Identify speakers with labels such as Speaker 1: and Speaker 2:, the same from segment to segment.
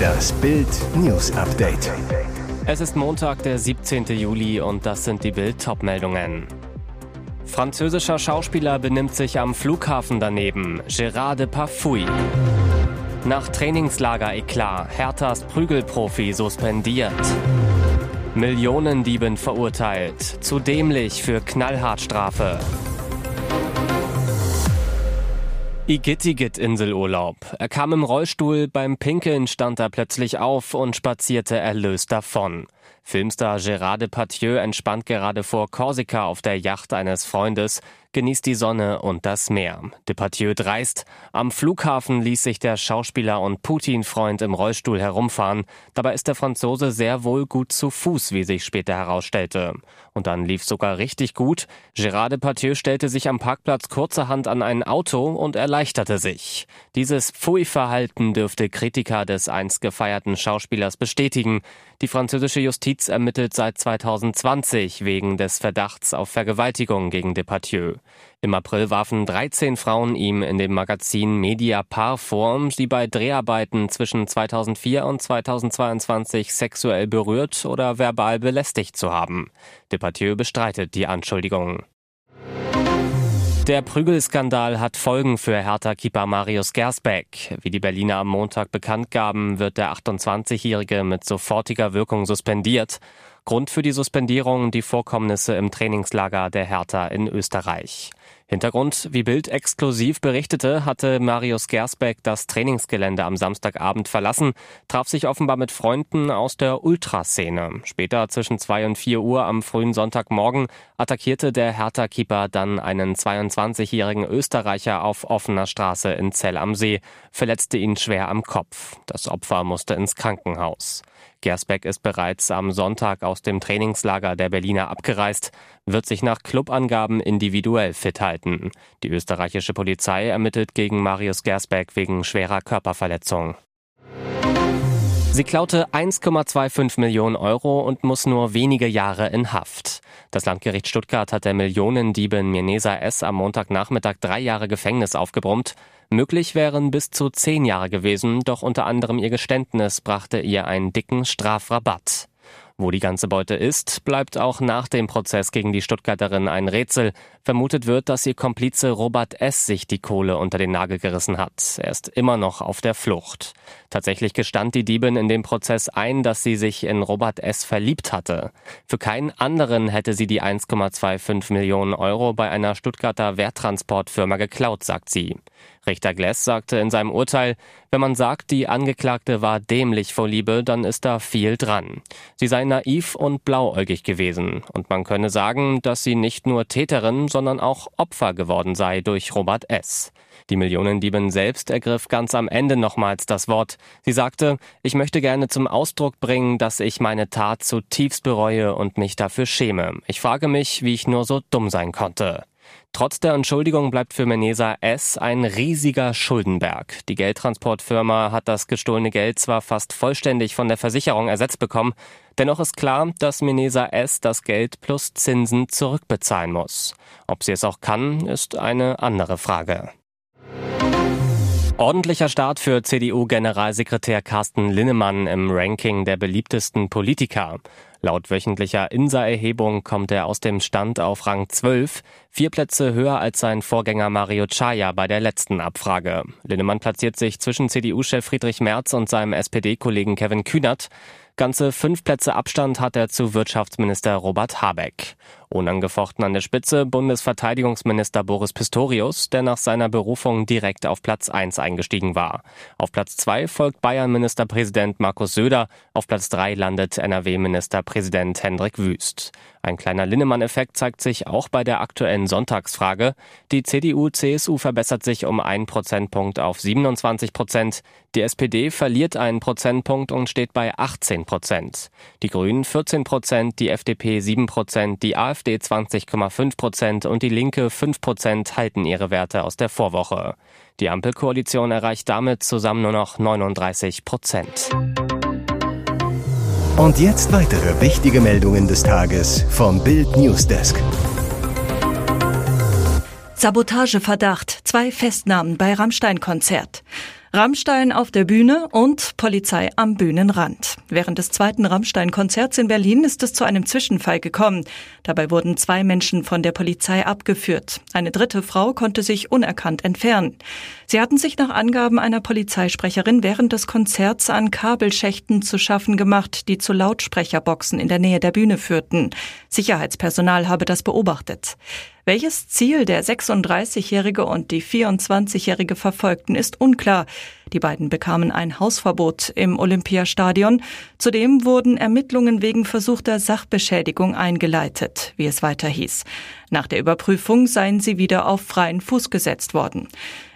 Speaker 1: Das Bild News Update.
Speaker 2: Es ist Montag, der 17. Juli und das sind die Bild meldungen Französischer Schauspieler benimmt sich am Flughafen daneben. Gérard Deparfouy. Nach Trainingslager-Eklat, Herthas Prügelprofi suspendiert. Millionendieben verurteilt. Zu dämlich für Knallhartstrafe. Igitigit-Inselurlaub. Er kam im Rollstuhl, beim Pinkeln stand er plötzlich auf und spazierte erlöst davon. Filmstar Gérard Depardieu entspannt gerade vor Korsika auf der Yacht eines Freundes, genießt die Sonne und das Meer. Depardieu dreist. Am Flughafen ließ sich der Schauspieler und Putin-Freund im Rollstuhl herumfahren. Dabei ist der Franzose sehr wohl gut zu Fuß, wie sich später herausstellte. Und dann lief sogar richtig gut. Gérard Depardieu stellte sich am Parkplatz kurzerhand an ein Auto und erleichterte sich. Dieses Pfui-Verhalten dürfte Kritiker des einst gefeierten Schauspielers bestätigen. Die französische Justiz ermittelt seit 2020 wegen des Verdachts auf Vergewaltigung gegen Depardieu. Im April warfen 13 Frauen ihm in dem Magazin Mediapar vor, sie bei Dreharbeiten zwischen 2004 und 2022 sexuell berührt oder verbal belästigt zu haben. Depardieu bestreitet die Anschuldigungen. Der Prügelskandal hat Folgen für Hertha-Keeper Marius Gersbeck. Wie die Berliner am Montag bekannt gaben, wird der 28-Jährige mit sofortiger Wirkung suspendiert. Grund für die Suspendierung die Vorkommnisse im Trainingslager der Hertha in Österreich. Hintergrund, wie Bild exklusiv berichtete, hatte Marius Gersbeck das Trainingsgelände am Samstagabend verlassen, traf sich offenbar mit Freunden aus der Ultraszene. Später zwischen zwei und vier Uhr am frühen Sonntagmorgen attackierte der Hertha-Keeper dann einen 22-jährigen Österreicher auf offener Straße in Zell am See, verletzte ihn schwer am Kopf. Das Opfer musste ins Krankenhaus. Gersbeck ist bereits am Sonntag aus dem Trainingslager der Berliner abgereist, wird sich nach Clubangaben individuell fit halten. Die österreichische Polizei ermittelt gegen Marius Gersbeck wegen schwerer Körperverletzung. Sie klaute 1,25 Millionen Euro und muss nur wenige Jahre in Haft. Das Landgericht Stuttgart hat der Millionendiebin Mirnesa S. am Montagnachmittag drei Jahre Gefängnis aufgebrummt. Möglich wären bis zu zehn Jahre gewesen, doch unter anderem ihr Geständnis brachte ihr einen dicken Strafrabatt. Wo die ganze Beute ist, bleibt auch nach dem Prozess gegen die Stuttgarterin ein Rätsel. Vermutet wird, dass ihr Komplize Robert S. sich die Kohle unter den Nagel gerissen hat. Er ist immer noch auf der Flucht. Tatsächlich gestand die Diebin in dem Prozess ein, dass sie sich in Robert S. verliebt hatte. Für keinen anderen hätte sie die 1,25 Millionen Euro bei einer Stuttgarter Werttransportfirma geklaut, sagt sie. Richter Gless sagte in seinem Urteil, wenn man sagt, die Angeklagte war dämlich vor Liebe, dann ist da viel dran. Sie sei naiv und blauäugig gewesen und man könne sagen, dass sie nicht nur Täterin, sondern auch Opfer geworden sei durch Robert S. Die Millionendiebin selbst ergriff ganz am Ende nochmals das Wort. Sie sagte, ich möchte gerne zum Ausdruck bringen, dass ich meine Tat zutiefst bereue und mich dafür schäme. Ich frage mich, wie ich nur so dumm sein konnte. Trotz der Entschuldigung bleibt für Menesa S. ein riesiger Schuldenberg. Die Geldtransportfirma hat das gestohlene Geld zwar fast vollständig von der Versicherung ersetzt bekommen, dennoch ist klar, dass Menesa S. das Geld plus Zinsen zurückbezahlen muss. Ob sie es auch kann, ist eine andere Frage. Ordentlicher Start für CDU-Generalsekretär Carsten Linnemann im Ranking der beliebtesten Politiker. Laut wöchentlicher INSA-Erhebung kommt er aus dem Stand auf Rang 12, vier Plätze höher als sein Vorgänger Mario Chaya bei der letzten Abfrage. Linnemann platziert sich zwischen CDU-Chef Friedrich Merz und seinem SPD-Kollegen Kevin Kühnert. Ganze fünf Plätze Abstand hat er zu Wirtschaftsminister Robert Habeck. Unangefochten an der Spitze Bundesverteidigungsminister Boris Pistorius, der nach seiner Berufung direkt auf Platz 1 eingestiegen war. Auf Platz 2 folgt Bayern-Ministerpräsident Markus Söder, auf Platz 3 landet NRW-Ministerpräsident Hendrik Wüst. Ein kleiner Linnemann-Effekt zeigt sich auch bei der aktuellen Sonntagsfrage. Die CDU-CSU verbessert sich um einen Prozentpunkt auf 27 Prozent. Die SPD verliert einen Prozentpunkt und steht bei 18 Prozent. Die Grünen 14 Prozent, die FDP 7 Prozent, die AfD 20,5 Prozent und die Linke 5 Prozent halten ihre Werte aus der Vorwoche. Die Ampelkoalition erreicht damit zusammen nur noch 39 Prozent.
Speaker 1: Und jetzt weitere wichtige Meldungen des Tages vom Bild Newsdesk.
Speaker 3: Sabotageverdacht, zwei Festnahmen bei Rammstein-Konzert. Rammstein auf der Bühne und Polizei am Bühnenrand. Während des zweiten Rammstein-Konzerts in Berlin ist es zu einem Zwischenfall gekommen. Dabei wurden zwei Menschen von der Polizei abgeführt. Eine dritte Frau konnte sich unerkannt entfernen. Sie hatten sich nach Angaben einer Polizeisprecherin während des Konzerts an Kabelschächten zu schaffen gemacht, die zu Lautsprecherboxen in der Nähe der Bühne führten. Sicherheitspersonal habe das beobachtet. Welches Ziel der 36-Jährige und die 24-Jährige verfolgten, ist unklar. Die beiden bekamen ein Hausverbot im Olympiastadion. Zudem wurden Ermittlungen wegen versuchter Sachbeschädigung eingeleitet, wie es weiter hieß. Nach der Überprüfung seien sie wieder auf freien Fuß gesetzt worden.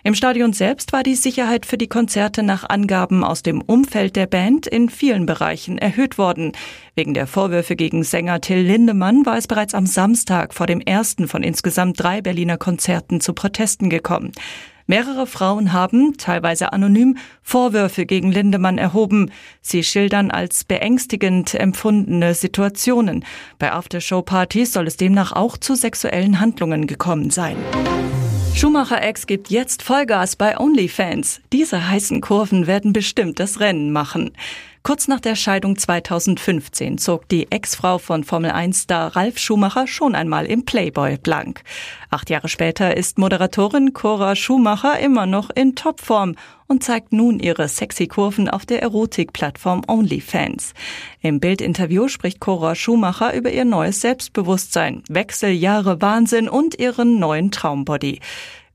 Speaker 3: Im Stadion selbst war die Sicherheit für die Konzerte nach Angaben aus dem Umfeld der Band in vielen Bereichen erhöht worden. Wegen der Vorwürfe gegen Sänger Till Lindemann war es bereits am Samstag vor dem ersten von insgesamt drei Berliner Konzerten zu Protesten gekommen. Mehrere Frauen haben, teilweise anonym, Vorwürfe gegen Lindemann erhoben. Sie schildern als beängstigend empfundene Situationen. Bei Aftershow-Partys soll es demnach auch zu sexuellen Handlungen gekommen sein. Schumacher-Ex gibt jetzt Vollgas bei OnlyFans. Diese heißen Kurven werden bestimmt das Rennen machen. Kurz nach der Scheidung 2015 zog die Ex-Frau von Formel-1-Star Ralf Schumacher schon einmal im Playboy blank. Acht Jahre später ist Moderatorin Cora Schumacher immer noch in Topform und zeigt nun ihre sexy Kurven auf der Erotikplattform OnlyFans. Im Bildinterview spricht Cora Schumacher über ihr neues Selbstbewusstsein, Wechseljahre Wahnsinn und ihren neuen Traumbody.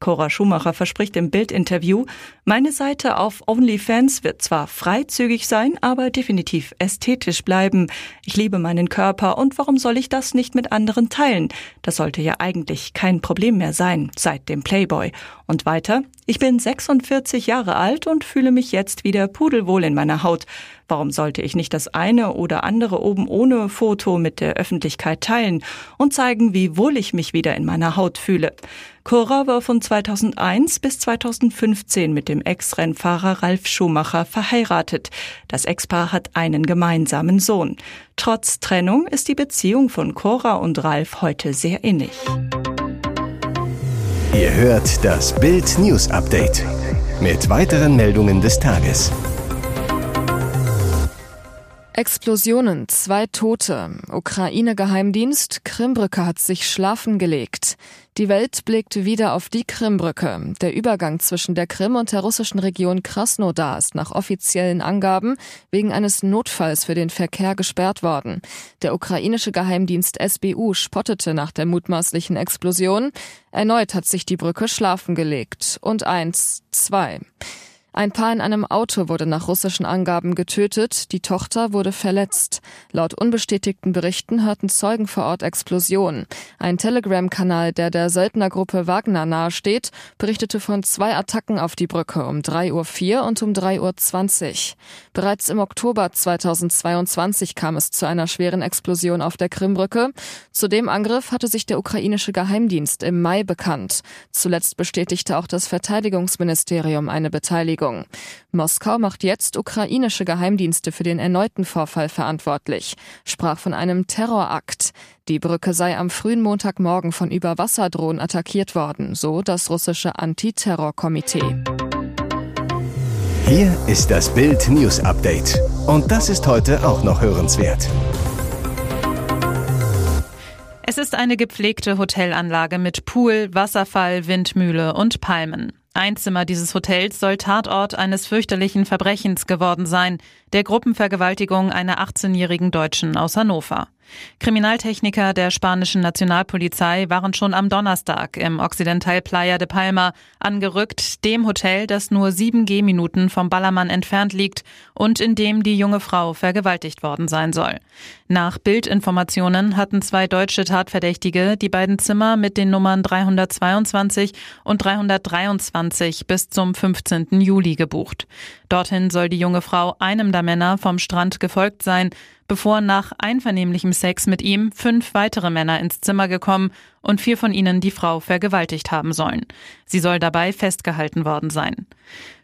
Speaker 3: Cora Schumacher verspricht im Bildinterview, meine Seite auf OnlyFans wird zwar freizügig sein, aber definitiv ästhetisch bleiben. Ich liebe meinen Körper und warum soll ich das nicht mit anderen teilen? Das sollte ja eigentlich kein Problem mehr sein seit dem Playboy. Und weiter, ich bin 46 Jahre alt und fühle mich jetzt wieder pudelwohl in meiner Haut. Warum sollte ich nicht das eine oder andere oben ohne Foto mit der Öffentlichkeit teilen und zeigen, wie wohl ich mich wieder in meiner Haut fühle? Cora war von 2001 bis 2015 mit dem Ex-Rennfahrer Ralf Schumacher verheiratet. Das Ex-Paar hat einen gemeinsamen Sohn. Trotz Trennung ist die Beziehung von Cora und Ralf heute sehr innig.
Speaker 1: Ihr hört das Bild News Update mit weiteren Meldungen des Tages.
Speaker 4: Explosionen, zwei Tote. Ukraine-Geheimdienst, Krimbrücke hat sich schlafen gelegt. Die Welt blickt wieder auf die Krimbrücke. Der Übergang zwischen der Krim und der russischen Region Krasnodar ist nach offiziellen Angaben wegen eines Notfalls für den Verkehr gesperrt worden. Der ukrainische Geheimdienst SBU spottete nach der mutmaßlichen Explosion. Erneut hat sich die Brücke schlafen gelegt. Und eins, zwei. Ein Paar in einem Auto wurde nach russischen Angaben getötet, die Tochter wurde verletzt. Laut unbestätigten Berichten hörten Zeugen vor Ort Explosionen. Ein Telegram-Kanal, der der Söldnergruppe Wagner nahesteht, berichtete von zwei Attacken auf die Brücke um 3.04 Uhr und um 3.20 Uhr. Bereits im Oktober 2022 kam es zu einer schweren Explosion auf der Krimbrücke. Zu dem Angriff hatte sich der ukrainische Geheimdienst im Mai bekannt. Zuletzt bestätigte auch das Verteidigungsministerium eine Beteiligung Bewegung. Moskau macht jetzt ukrainische Geheimdienste für den erneuten Vorfall verantwortlich, sprach von einem Terrorakt. Die Brücke sei am frühen Montagmorgen von Überwasserdrohnen attackiert worden, so das russische Antiterrorkomitee.
Speaker 1: Hier ist das Bild News Update. Und das ist heute auch noch hörenswert.
Speaker 5: Es ist eine gepflegte Hotelanlage mit Pool, Wasserfall, Windmühle und Palmen. Ein Zimmer dieses Hotels soll Tatort eines fürchterlichen Verbrechens geworden sein, der Gruppenvergewaltigung einer 18-jährigen Deutschen aus Hannover. Kriminaltechniker der spanischen Nationalpolizei waren schon am Donnerstag im Occidental Playa de Palma angerückt, dem Hotel, das nur sieben Gehminuten vom Ballermann entfernt liegt und in dem die junge Frau vergewaltigt worden sein soll. Nach Bildinformationen hatten zwei deutsche Tatverdächtige die beiden Zimmer mit den Nummern 322 und 323 bis zum 15. Juli gebucht. Dorthin soll die junge Frau einem der Männer vom Strand gefolgt sein, bevor nach einvernehmlichem Sex mit ihm fünf weitere Männer ins Zimmer gekommen und vier von ihnen die Frau vergewaltigt haben sollen. Sie soll dabei festgehalten worden sein.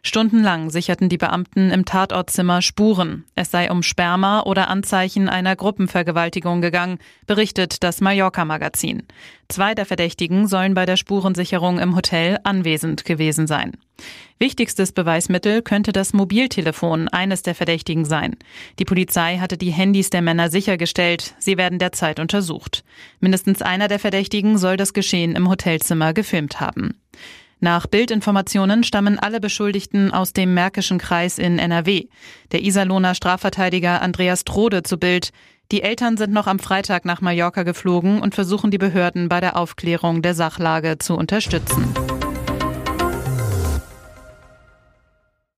Speaker 5: Stundenlang sicherten die Beamten im Tatortzimmer Spuren. Es sei um Sperma oder Anzeichen einer Gruppenvergewaltigung gegangen, berichtet das Mallorca-Magazin. Zwei der Verdächtigen sollen bei der Spurensicherung im Hotel anwesend gewesen sein. Wichtigstes Beweismittel könnte das Mobiltelefon eines der Verdächtigen sein. Die Polizei hatte die Handys der Männer sichergestellt. Sie werden derzeit untersucht. Mindestens einer der Verdächtigen soll das Geschehen im Hotelzimmer gefilmt haben. Nach Bildinformationen stammen alle Beschuldigten aus dem Märkischen Kreis in NRW. Der Iserlohner Strafverteidiger Andreas Trode zu Bild. Die Eltern sind noch am Freitag nach Mallorca geflogen und versuchen die Behörden bei der Aufklärung der Sachlage zu unterstützen.